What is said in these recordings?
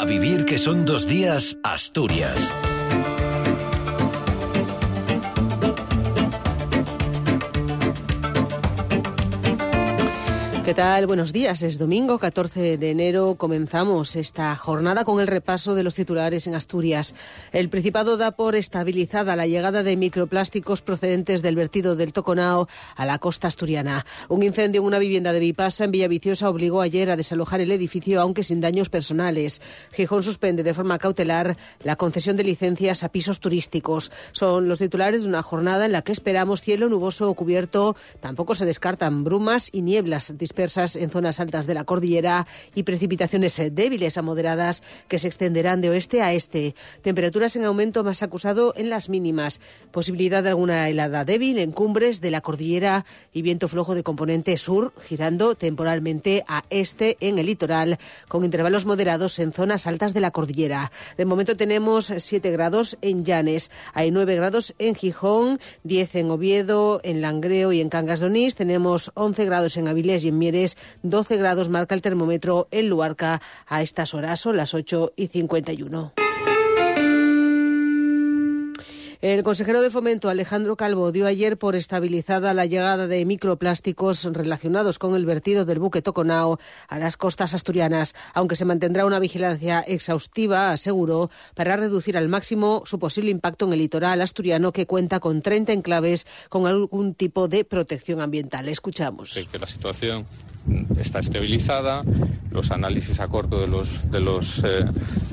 A vivir que son dos días, Asturias. ¿Qué tal? Buenos días. Es domingo 14 de enero. Comenzamos esta jornada con el repaso de los titulares en Asturias. El Principado da por estabilizada la llegada de microplásticos procedentes del vertido del Toconao a la costa asturiana. Un incendio en una vivienda de Vipasa en Villaviciosa obligó ayer a desalojar el edificio, aunque sin daños personales. Gijón suspende de forma cautelar la concesión de licencias a pisos turísticos. Son los titulares de una jornada en la que esperamos cielo nuboso o cubierto. Tampoco se descartan brumas y nieblas dispersas en zonas altas de la cordillera y precipitaciones débiles a moderadas que se extenderán de oeste a este. Temperaturas en aumento más acusado en las mínimas. Posibilidad de alguna helada débil en cumbres de la cordillera y viento flojo de componente sur, girando temporalmente a este en el litoral, con intervalos moderados en zonas altas de la cordillera. De momento tenemos 7 grados en Llanes, hay 9 grados en Gijón, 10 en Oviedo, en Langreo y en Cangas de Onís. Tenemos 11 grados en Avilés y en 12 grados marca el termómetro en Luarca a estas horas, son las 8 y 51. El consejero de Fomento, Alejandro Calvo, dio ayer por estabilizada la llegada de microplásticos relacionados con el vertido del buque Toconao a las costas asturianas, aunque se mantendrá una vigilancia exhaustiva, aseguró, para reducir al máximo su posible impacto en el litoral asturiano que cuenta con 30 enclaves con algún tipo de protección ambiental. Escuchamos. Que la situación está estabilizada, los análisis a corto de los, de los eh,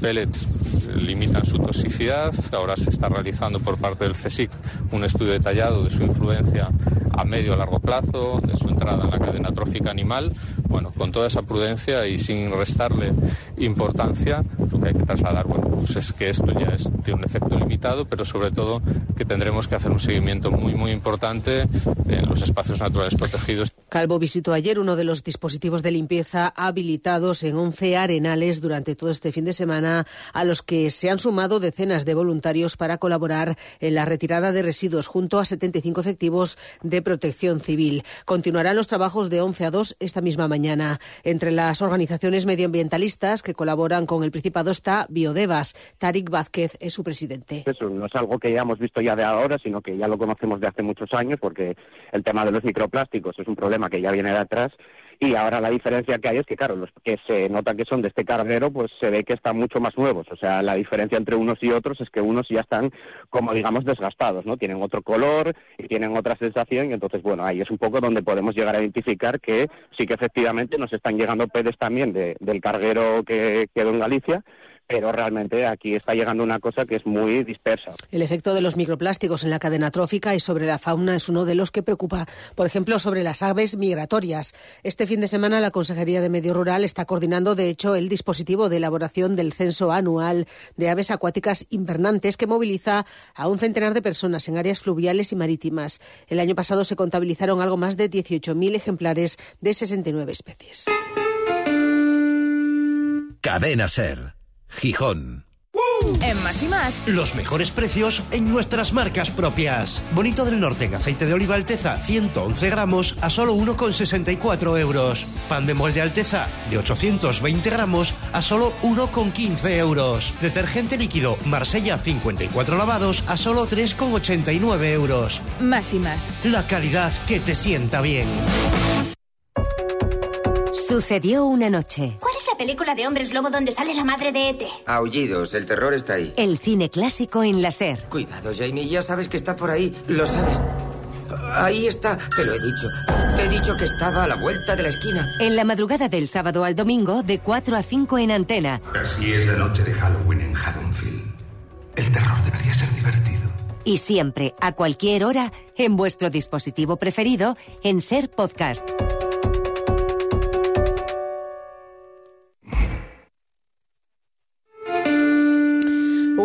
pellets limitan su toxicidad, ahora se está realizando por parte del CSIC un estudio detallado de su influencia a medio a largo plazo, de su entrada en la cadena trófica animal. Bueno, con toda esa prudencia y sin restarle importancia, lo que hay que trasladar bueno, pues es que esto ya es, tiene un efecto limitado, pero sobre todo que tendremos que hacer un seguimiento muy, muy importante en los espacios naturales protegidos. Calvo visitó ayer uno de los dispositivos de limpieza habilitados en 11 arenales durante todo este fin de semana, a los que se han sumado decenas de voluntarios para colaborar en la retirada de residuos junto a 75 efectivos de protección civil. Continuarán los trabajos de 11 a 2 esta misma mañana. Entre las organizaciones medioambientalistas que colaboran con el Principado está Biodevas. Tarik Vázquez es su presidente. Eso no es algo que ya hemos visto ya de ahora, sino que ya lo conocemos de hace muchos años, porque el tema de los microplásticos es un problema que ya viene de atrás y ahora la diferencia que hay es que, claro, los que se nota que son de este carguero, pues se ve que están mucho más nuevos. O sea, la diferencia entre unos y otros es que unos ya están, como digamos, desgastados, ¿no? Tienen otro color y tienen otra sensación y entonces, bueno, ahí es un poco donde podemos llegar a identificar que sí que efectivamente nos están llegando pedes también del carguero que quedó en Galicia, pero realmente aquí está llegando una cosa que es muy dispersa. El efecto de los microplásticos en la cadena trófica y sobre la fauna es uno de los que preocupa, por ejemplo, sobre las aves migratorias. Este fin de semana la Consejería de Medio Rural está coordinando, de hecho, el dispositivo de elaboración del censo anual de aves acuáticas invernantes que moviliza a un centenar de personas en áreas fluviales y marítimas. El año pasado se contabilizaron algo más de 18.000 ejemplares de 69 especies. Cadena Ser. Gijón. En más y más, los mejores precios en nuestras marcas propias. Bonito del Norte en aceite de oliva Alteza 111 gramos a solo 1,64 euros. Pan de molde Alteza de 820 gramos a solo 1,15 euros. Detergente líquido Marsella 54 lavados a solo 3,89 euros. Más y más. La calidad que te sienta bien. Sucedió una noche. ¿Cuál la película de hombres lobo donde sale la madre de Ete? Aullidos, el terror está ahí. El cine clásico en la SER. Cuidado, Jamie, ya sabes que está por ahí, lo sabes. Ahí está, te lo he dicho. Te he dicho que estaba a la vuelta de la esquina. En la madrugada del sábado al domingo, de 4 a 5 en antena. Así es la noche de Halloween en Haddonfield. El terror debería ser divertido. Y siempre, a cualquier hora, en vuestro dispositivo preferido, en Ser Podcast.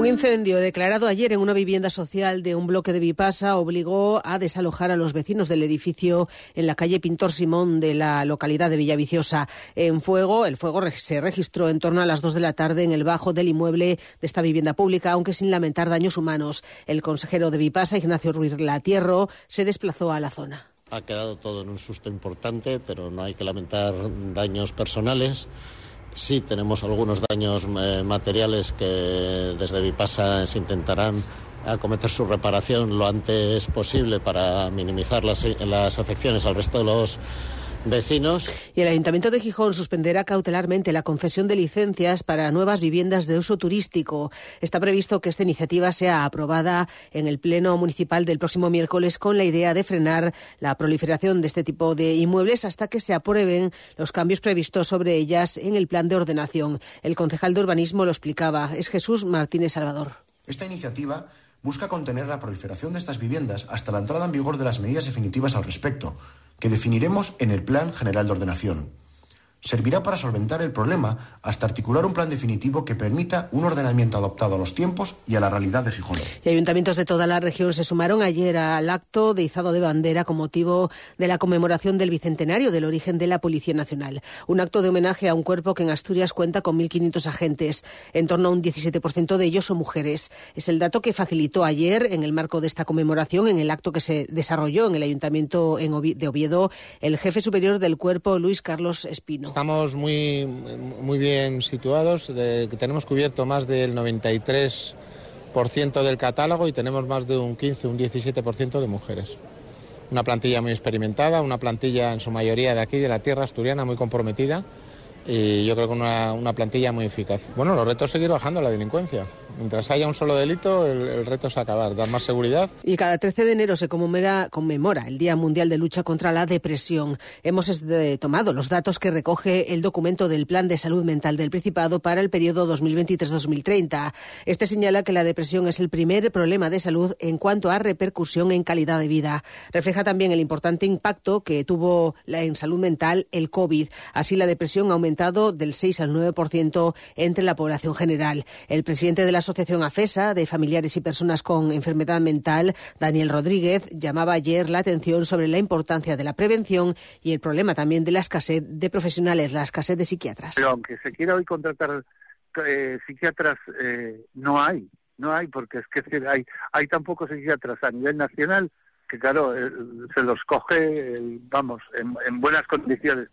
Un incendio declarado ayer en una vivienda social de un bloque de Vipasa obligó a desalojar a los vecinos del edificio en la calle Pintor Simón de la localidad de Villaviciosa. En fuego, el fuego se registró en torno a las dos de la tarde en el bajo del inmueble de esta vivienda pública, aunque sin lamentar daños humanos. El consejero de Vipasa, Ignacio Ruiz Latierro, se desplazó a la zona. Ha quedado todo en un susto importante, pero no hay que lamentar daños personales Sí, tenemos algunos daños eh, materiales que desde Vipasa se intentarán acometer su reparación lo antes posible para minimizar las, las afecciones al resto de los vecinos. Y el Ayuntamiento de Gijón suspenderá cautelarmente la concesión de licencias para nuevas viviendas de uso turístico. Está previsto que esta iniciativa sea aprobada en el Pleno Municipal del próximo miércoles con la idea de frenar la proliferación de este tipo de inmuebles hasta que se aprueben los cambios previstos sobre ellas en el plan de ordenación. El concejal de urbanismo lo explicaba. Es Jesús Martínez Salvador. Esta iniciativa busca contener la proliferación de estas viviendas hasta la entrada en vigor de las medidas definitivas al respecto, que definiremos en el Plan General de Ordenación servirá para solventar el problema hasta articular un plan definitivo que permita un ordenamiento adaptado a los tiempos y a la realidad de Gijón. Y ayuntamientos de toda la región se sumaron ayer al acto de izado de bandera con motivo de la conmemoración del bicentenario del origen de la Policía Nacional. Un acto de homenaje a un cuerpo que en Asturias cuenta con 1.500 agentes. En torno a un 17% de ellos son mujeres. Es el dato que facilitó ayer, en el marco de esta conmemoración, en el acto que se desarrolló en el Ayuntamiento de Oviedo, el jefe superior del cuerpo, Luis Carlos Espino. Estamos muy, muy bien situados, tenemos cubierto más del 93% del catálogo y tenemos más de un 15, un 17% de mujeres. Una plantilla muy experimentada, una plantilla en su mayoría de aquí, de la tierra asturiana, muy comprometida y yo creo que una, una plantilla muy eficaz. Bueno, los retos seguir bajando la delincuencia. Mientras haya un solo delito, el, reto es acabar, dar más seguridad. Y cada 13 de enero se conmemora, conmemora el Día Mundial de Lucha contra la Depresión. Hemos tomado los datos que recoge el documento del Plan de Salud Mental del Principado para el periodo 2023-2030. Este señala que la depresión es el primer problema de salud en cuanto a repercusión en calidad de vida. Refleja también el importante impacto que tuvo en salud mental el COVID. Así, la depresión ha aumentado del 6 al 9% entre la población general. El presidente de la Asociación AFESA de Familiares y Personas con Enfermedad Mental, Daniel Rodríguez, llamaba ayer la atención sobre la importancia de la prevención y el problema también de la escasez de profesionales, la escasez de psiquiatras. Pero aunque se quiera hoy contratar eh, psiquiatras, eh, no hay, no hay, porque es que hay, hay tan pocos psiquiatras a nivel nacional que claro, eh, se los coge, vamos, en, buenas condiciones.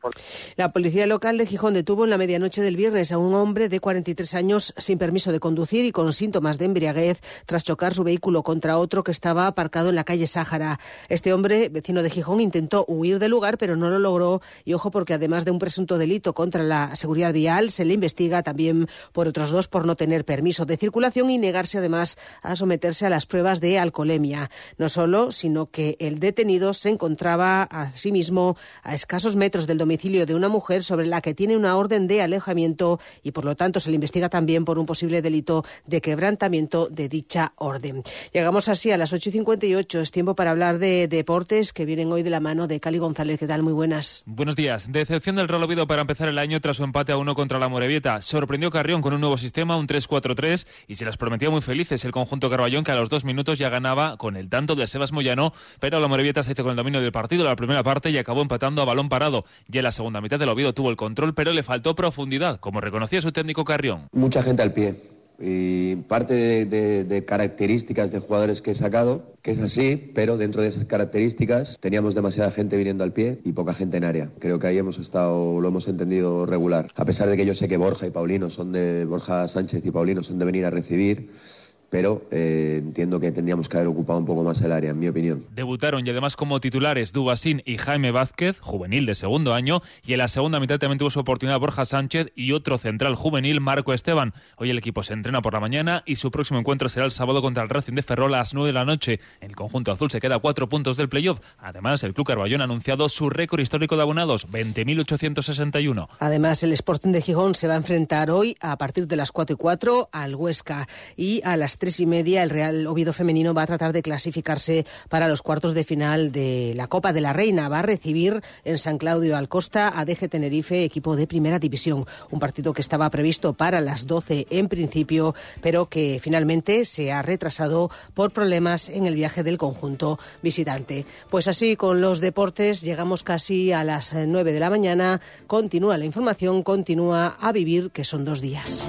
La policía local de Gijón detuvo en la medianoche del viernes a un hombre de 43 años sin permiso de conducir y con síntomas de embriaguez tras chocar su vehículo contra otro que estaba aparcado en la calle Sáhara. Este hombre, vecino de Gijón, intentó huir del lugar, pero no lo logró. Y ojo, porque además de un presunto delito contra la seguridad vial, se le investiga también por otros dos por no tener permiso de circulación y negarse además a someterse a las pruebas de alcoholemia. No solo, sino que el detenido se encontraba a sí mismo a escasos metros del domicilio de una mujer sobre la que tiene una orden de alejamiento y por lo tanto se le investiga también por un posible delito de quebrantamiento de dicha orden. Llegamos así a las 8 y 58. Es tiempo para hablar de deportes que vienen hoy de la mano de Cali González. ¿Qué tal? Muy buenas. Buenos días. Decepción del Rolo Oviedo para empezar el año tras su empate a uno contra la Morevieta. Sorprendió Carrión con un nuevo sistema, un 3-4-3, y se las prometía muy felices el conjunto Carballón que a los dos minutos ya ganaba con el tanto de Sebas Moyano pero la Morevieta se hizo con el dominio del partido en la primera parte y acabó empatando a balón parado. Ya en la segunda mitad del Oviedo tuvo el control, pero le faltó profundidad, como reconocía su técnico Carrión. Mucha gente al pie. Y parte de, características de jugadores que he sacado, que es así, pero dentro de esas características teníamos demasiada gente viniendo al pie y poca gente en área. Creo que ahí hemos estado, lo hemos entendido regular. A pesar de que yo sé que Borja y Paulino son de, Borja Sánchez y Paulino son de venir a recibir, pero eh, entiendo que tendríamos que haber ocupado un poco más el área, en mi opinión. Debutaron y además como titulares Dubasín y Jaime Vázquez, juvenil de segundo año, y en la segunda mitad también tuvo su oportunidad Borja Sánchez y otro central juvenil, Marco Esteban. Hoy el equipo se entrena por la mañana y su próximo encuentro será el sábado contra el Racing de Ferrol a las 9 de la noche. El conjunto azul se queda a cuatro puntos del playoff. Además, el Club Carballón ha anunciado su récord histórico de abonados, 20.861. Además, el Sporting de Gijón se va a enfrentar hoy a partir de las 4 y 4 al Huesca y a tres y media el Real Oviedo femenino va a tratar de clasificarse para los cuartos de final de la Copa de la Reina. Va a recibir en San Claudio Alcosta a DG Tenerife, equipo de primera división. Un partido que estaba previsto para las 12 en principio, pero que finalmente se ha retrasado por problemas en el viaje del conjunto visitante. Pues así, con los deportes llegamos casi a las 9 de la mañana. Continúa la información, continúa a vivir, que son dos días.